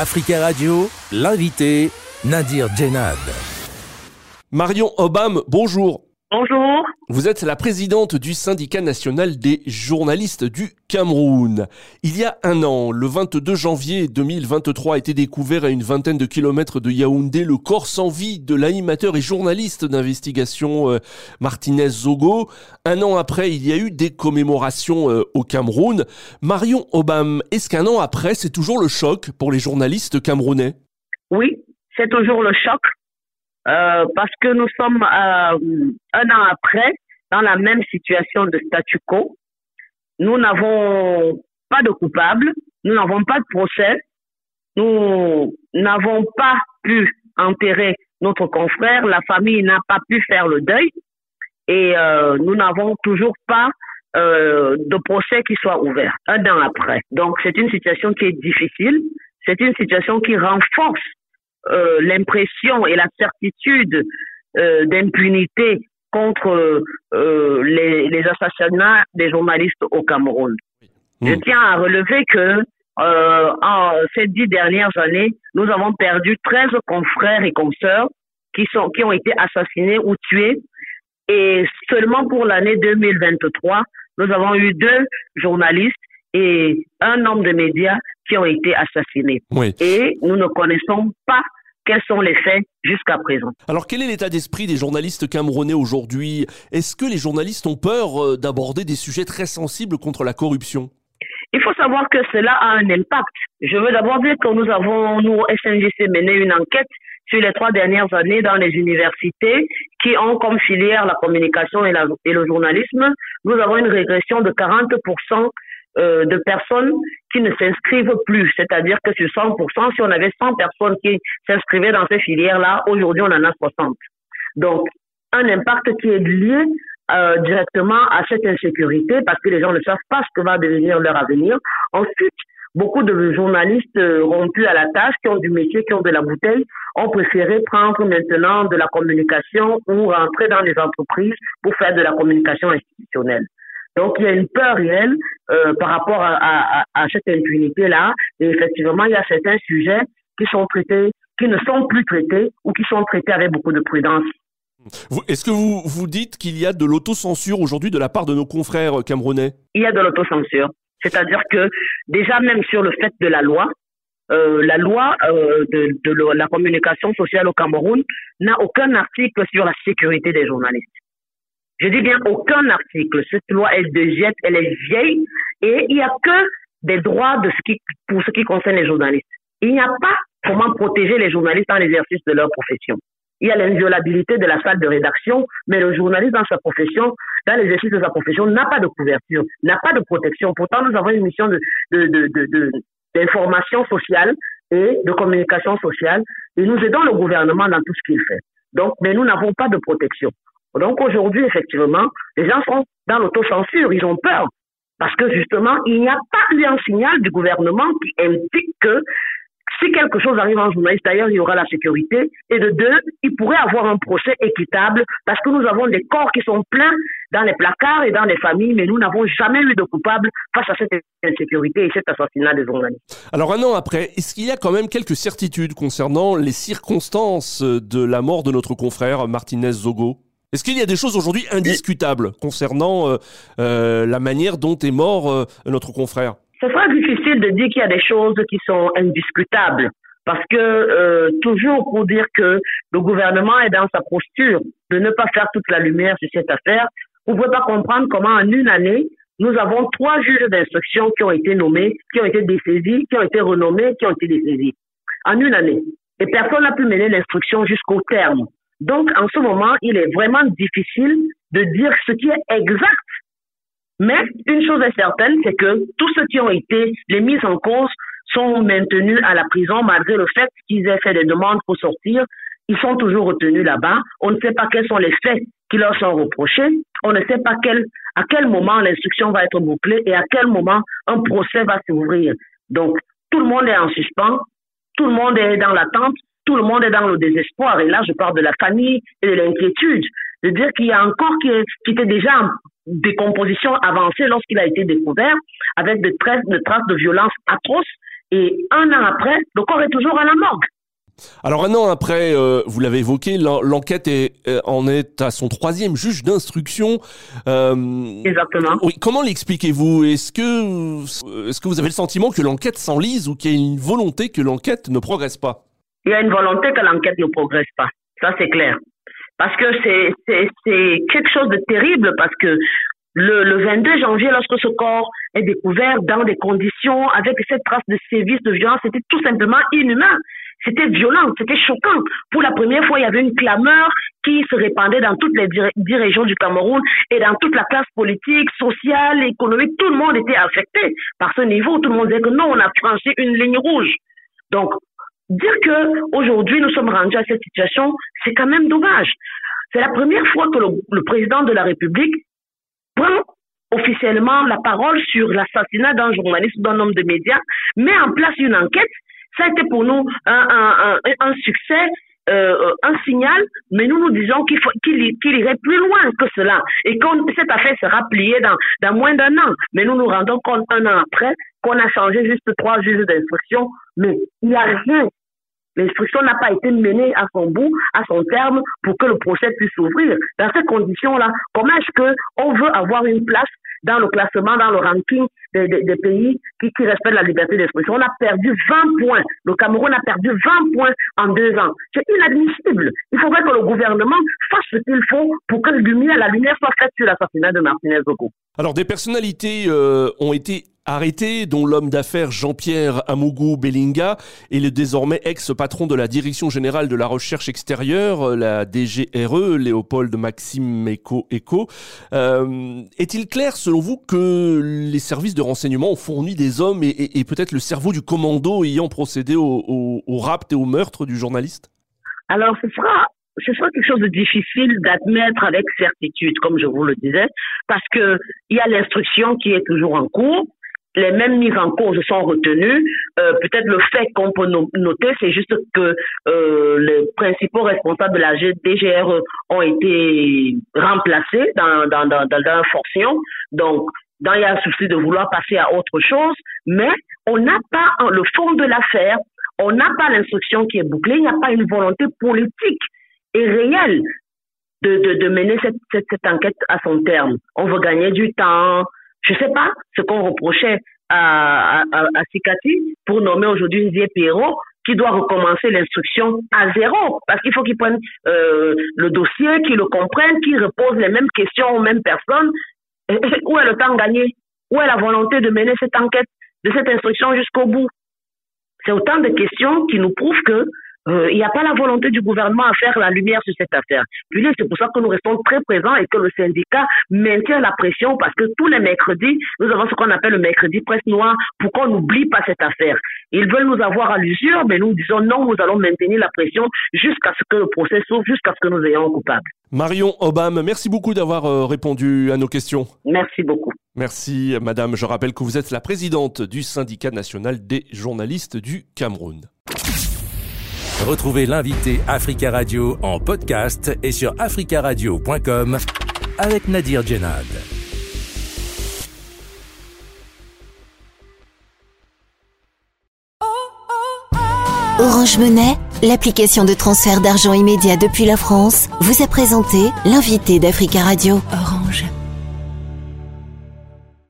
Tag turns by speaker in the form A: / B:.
A: Africa Radio, l'invité, Nadir Djenad.
B: Marion Obam, bonjour.
C: Bonjour.
B: Vous êtes la présidente du syndicat national des journalistes du Cameroun. Il y a un an, le 22 janvier 2023, a été découvert à une vingtaine de kilomètres de Yaoundé le corps sans vie de l'animateur et journaliste d'investigation euh, Martinez Zogo. Un an après, il y a eu des commémorations euh, au Cameroun. Marion Obam, est-ce qu'un an après, c'est toujours le choc pour les journalistes camerounais?
C: Oui, c'est toujours le choc euh, parce que nous sommes euh, un an après dans la même situation de statu quo. Nous n'avons pas de coupable, nous n'avons pas de procès, nous n'avons pas pu enterrer notre confrère, la famille n'a pas pu faire le deuil et euh, nous n'avons toujours pas de procès qui soit ouvert un an après. Donc c'est une situation qui est difficile, c'est une situation qui renforce euh, l'impression et la certitude euh, d'impunité contre euh, les, les, assassinats des journalistes au Cameroun. Je hmm. tiens à relever que en ces dix dernières années, nous avons perdu 13 confrères et consoeurs qui, sont, qui ont été assassinés ou tués. Et seulement pour l'année 2023, nous avons eu deux journalistes et un homme de médias qui ont été assassinés. Et nous ne connaissons pas quels sont les faits jusqu'à présent.
B: Alors quel est l'état d'esprit des journalistes camerounais aujourd'hui? Est-ce que les journalistes ont peur euh, d'aborder des sujets très sensibles contre la corruption?
C: Il faut savoir que cela a un impact. Je veux d'abord dire que nous avons, nous, SNGC, mené une enquête sur les trois dernières années dans les universités qui ont comme filière la communication et, et le journalisme. Nous avons une régression de 40% euh, de personnes qui ne s'inscrivent plus. C'est-à-dire que sur 100%, si on avait 100 personnes qui s'inscrivaient dans ces filières-là, aujourd'hui on en a 60. Donc, un impact qui est lié euh, directement à cette insécurité parce que les gens ne savent pas ce que va devenir leur avenir. Ensuite, beaucoup de journalistes euh, rompus à la tâche, qui ont du métier, qui ont de la bouteille, ont préféré prendre maintenant de la communication ou rentrer dans les entreprises pour faire de la communication institutionnelle. Donc, il y a une peur réelle euh, par rapport à, à, à cette impunité-là. Et effectivement, il y a certains sujets qui sont traités, qui ne sont plus traités ou qui sont traités avec beaucoup de prudence.
B: Est-ce que vous vous dites qu'il y a de l'autocensure aujourd'hui de la part de nos confrères camerounais?
C: Il y a de l'autocensure. C'est-à-dire que déjà même sur le fait de la loi, euh, la loi euh, de, de, la communication sociale au Cameroun n'a aucun article sur la sécurité des journalistes. Je dis bien aucun article. Cette loi, elle dégette, elle est vieille et il n'y a que des droits de pour ce qui concerne les journalistes. Il n'y a pas comment protéger les journalistes dans l'exercice de leur profession. Il y a l'inviolabilité de la salle de rédaction, mais le journaliste dans sa profession, dans l'exercice de sa profession, n'a pas de couverture, n'a pas de protection. Pourtant, nous avons une mission de, de, de, d'information sociale et de communication sociale et nous aidons le gouvernement dans tout ce qu'il fait. Donc, mais nous n'avons pas de protection. Donc aujourd'hui, effectivement, les gens sont dans l'autocensure, ils ont peur. Parce que justement, il n'y a pas eu un signal du gouvernement qui indique que si quelque chose arrive en journaliste, d'ailleurs, il y aura la sécurité. Et de deux, il pourrait avoir un procès équitable parce que nous avons des corps qui sont pleins dans les placards et dans les familles, mais nous n'avons jamais eu de coupable face à cette insécurité et cet assassinat des journalistes.
B: Alors un an après, est-ce qu'il y a quand même quelques certitudes concernant les circonstances de la mort de notre confrère Martinez Zogo? Est-ce qu'il y a des choses aujourd'hui indiscutables concernant euh, euh, la manière dont est mort euh, notre confrère?
C: Ce sera difficile de dire qu'il y a des choses qui sont indiscutables. Parce que toujours pour dire que le gouvernement est dans sa posture de ne pas faire toute la lumière sur cette affaire, vous ne pouvez pas comprendre comment en une année, nous avons trois juges d'instruction qui ont été nommés, qui ont été dessaisis, qui ont été renommés, qui ont été dessaisis. En une année. Et personne n'a pu mener l'instruction jusqu'au terme. Donc, en ce moment, il est vraiment difficile de dire ce qui est exact. Mais une chose est certaine, c'est que tous ceux qui ont été les mises en cause sont maintenus à la prison malgré le fait qu'ils aient fait des demandes pour sortir. Ils sont toujours retenus là-bas. On ne sait pas quels sont les faits qui leur sont reprochés. On ne sait pas à quel moment l'instruction va être bouclée et à quel moment un procès va s'ouvrir. Donc, tout le monde est en suspens. Tout le monde est dans l'attente tout le monde est dans le désespoir. Et là, je parle de la famille et de l'inquiétude. De dire qu'il y a un corps qui, qui était déjà en décomposition avancée lorsqu'il a été découvert, avec des traces, de traces de violence atroces
D: Et un an après, le corps est toujours à la morgue.
B: Alors un an après, euh, vous l'avez évoqué, l'enquête est, euh, en est à son troisième juge d'instruction.
D: Euh, Exactement.
B: Oui, comment l'expliquez-vous? Est-ce que, est-ce que vous avez le sentiment que l'enquête s'enlise ou qu'il y a une volonté que l'enquête ne progresse pas?
D: Il y a une volonté que l'enquête ne progresse pas. Ça c'est clair. Parce que c'est, quelque chose de terrible parce que le, le 22 janvier, lorsque ce corps est découvert dans des conditions avec cette trace de sévices, de violence, c'était tout simplement inhumain. C'était violent, c'était choquant. Pour la première fois, il y avait une clameur qui se répandait dans toutes les dix régions du Cameroun et dans toute la classe politique, sociale, économique. Tout le monde était affecté par ce niveau. Tout le monde disait que non, on a franchi une ligne rouge. Donc, dire que aujourd'hui nous sommes rendus à cette situation, c'est quand même dommage. C'est la première fois que le, président de la République prend officiellement la parole sur l'assassinat d'un journaliste ou d'un homme de médias, met en place une enquête ça a été pour nous un, succès, euh, un signal, mais nous nous disons qu'il irait plus loin que cela et que cette affaire sera pliée dans, dans moins d'un an. Mais nous nous rendons compte un an après qu'on a changé juste trois juges d'instruction, mais il n'y a rien. L'instruction n'a pas été menée à son bout, à son terme, pour que le procès puisse s'ouvrir. Dans ces conditions-là, comment est-ce qu'on veut avoir une place dans le classement, dans le ranking des, pays qui, respectent la liberté d'expression? On a perdu 20 points. Le Cameroun a perdu 20 points en deux ans. C'est inadmissible. Il faudrait que le gouvernement fasse ce qu'il faut pour que la lumière soit faite sur l'assassinat de Martinez Ogo.
B: Alors, des personnalités euh, ont été arrêté, dont l'homme d'affaires Jean-Pierre Amougou Bellinga est le désormais ex-patron de la Direction générale de la recherche extérieure, la DGRE, Léopold Maxime Eco. Eco. Euh, est-il clair, selon vous, que les services de renseignement ont fourni des hommes et, peut-être le cerveau du commando ayant procédé au, au, au rapt et au meurtre du journaliste?
D: Alors, ce sera ce sera quelque chose de difficile d'admettre avec certitude, comme je vous le disais, parce que il y a l'instruction qui est toujours en cours les mêmes mises en cause sont retenues. Euh, peut-être le fait qu'on peut noter, c'est juste que euh, les principaux responsables de la DGR ont été remplacés dans, dans, dans, leur fonction. Donc, il y a un souci de vouloir passer à autre chose, mais on n'a pas le fond de l'affaire, on n'a pas l'instruction qui est bouclée, il n'y a pas une volonté politique et réelle de, de, mener cette, cette enquête à son terme. On veut gagner du temps, je ne sais pas ce qu'on reprochait à, à, à Sikati pour nommer aujourd'hui Nzie Pierrot qui doit recommencer l'instruction à zéro parce qu'il faut qu'il prenne euh, le dossier, qu'il le comprenne, qu'il repose les mêmes questions aux mêmes personnes. où est le temps gagné? Où est la volonté de mener cette enquête, de cette instruction jusqu'au bout? C'est autant de questions qui nous prouvent que euh, il n'y a pas la volonté du gouvernement à faire la lumière sur cette affaire. Puis c'est pour ça que nous restons très présents et que le syndicat maintient la pression parce que tous les mercredis, nous avons ce qu'on appelle le mercredi presse noire pour qu'on n'oublie pas cette affaire. Ils veulent nous avoir à l'usure, mais nous disons non, nous allons maintenir la pression jusqu'à ce que le procès s'ouvre, jusqu'à ce que nous ayons un coupable.
B: Marion Obama, merci beaucoup d'avoir euh, répondu à nos questions.
D: Merci beaucoup.
B: Merci, madame. Je rappelle que vous êtes la présidente du syndicat national des journalistes du Cameroun.
A: Retrouvez l'invité Africa Radio en podcast et sur africaradio.com avec Nadir Djenad.
E: Orange Monnaie, l'application de transfert d'argent immédiat depuis la France, vous a présenté l'invité d'Africa Radio. Orange.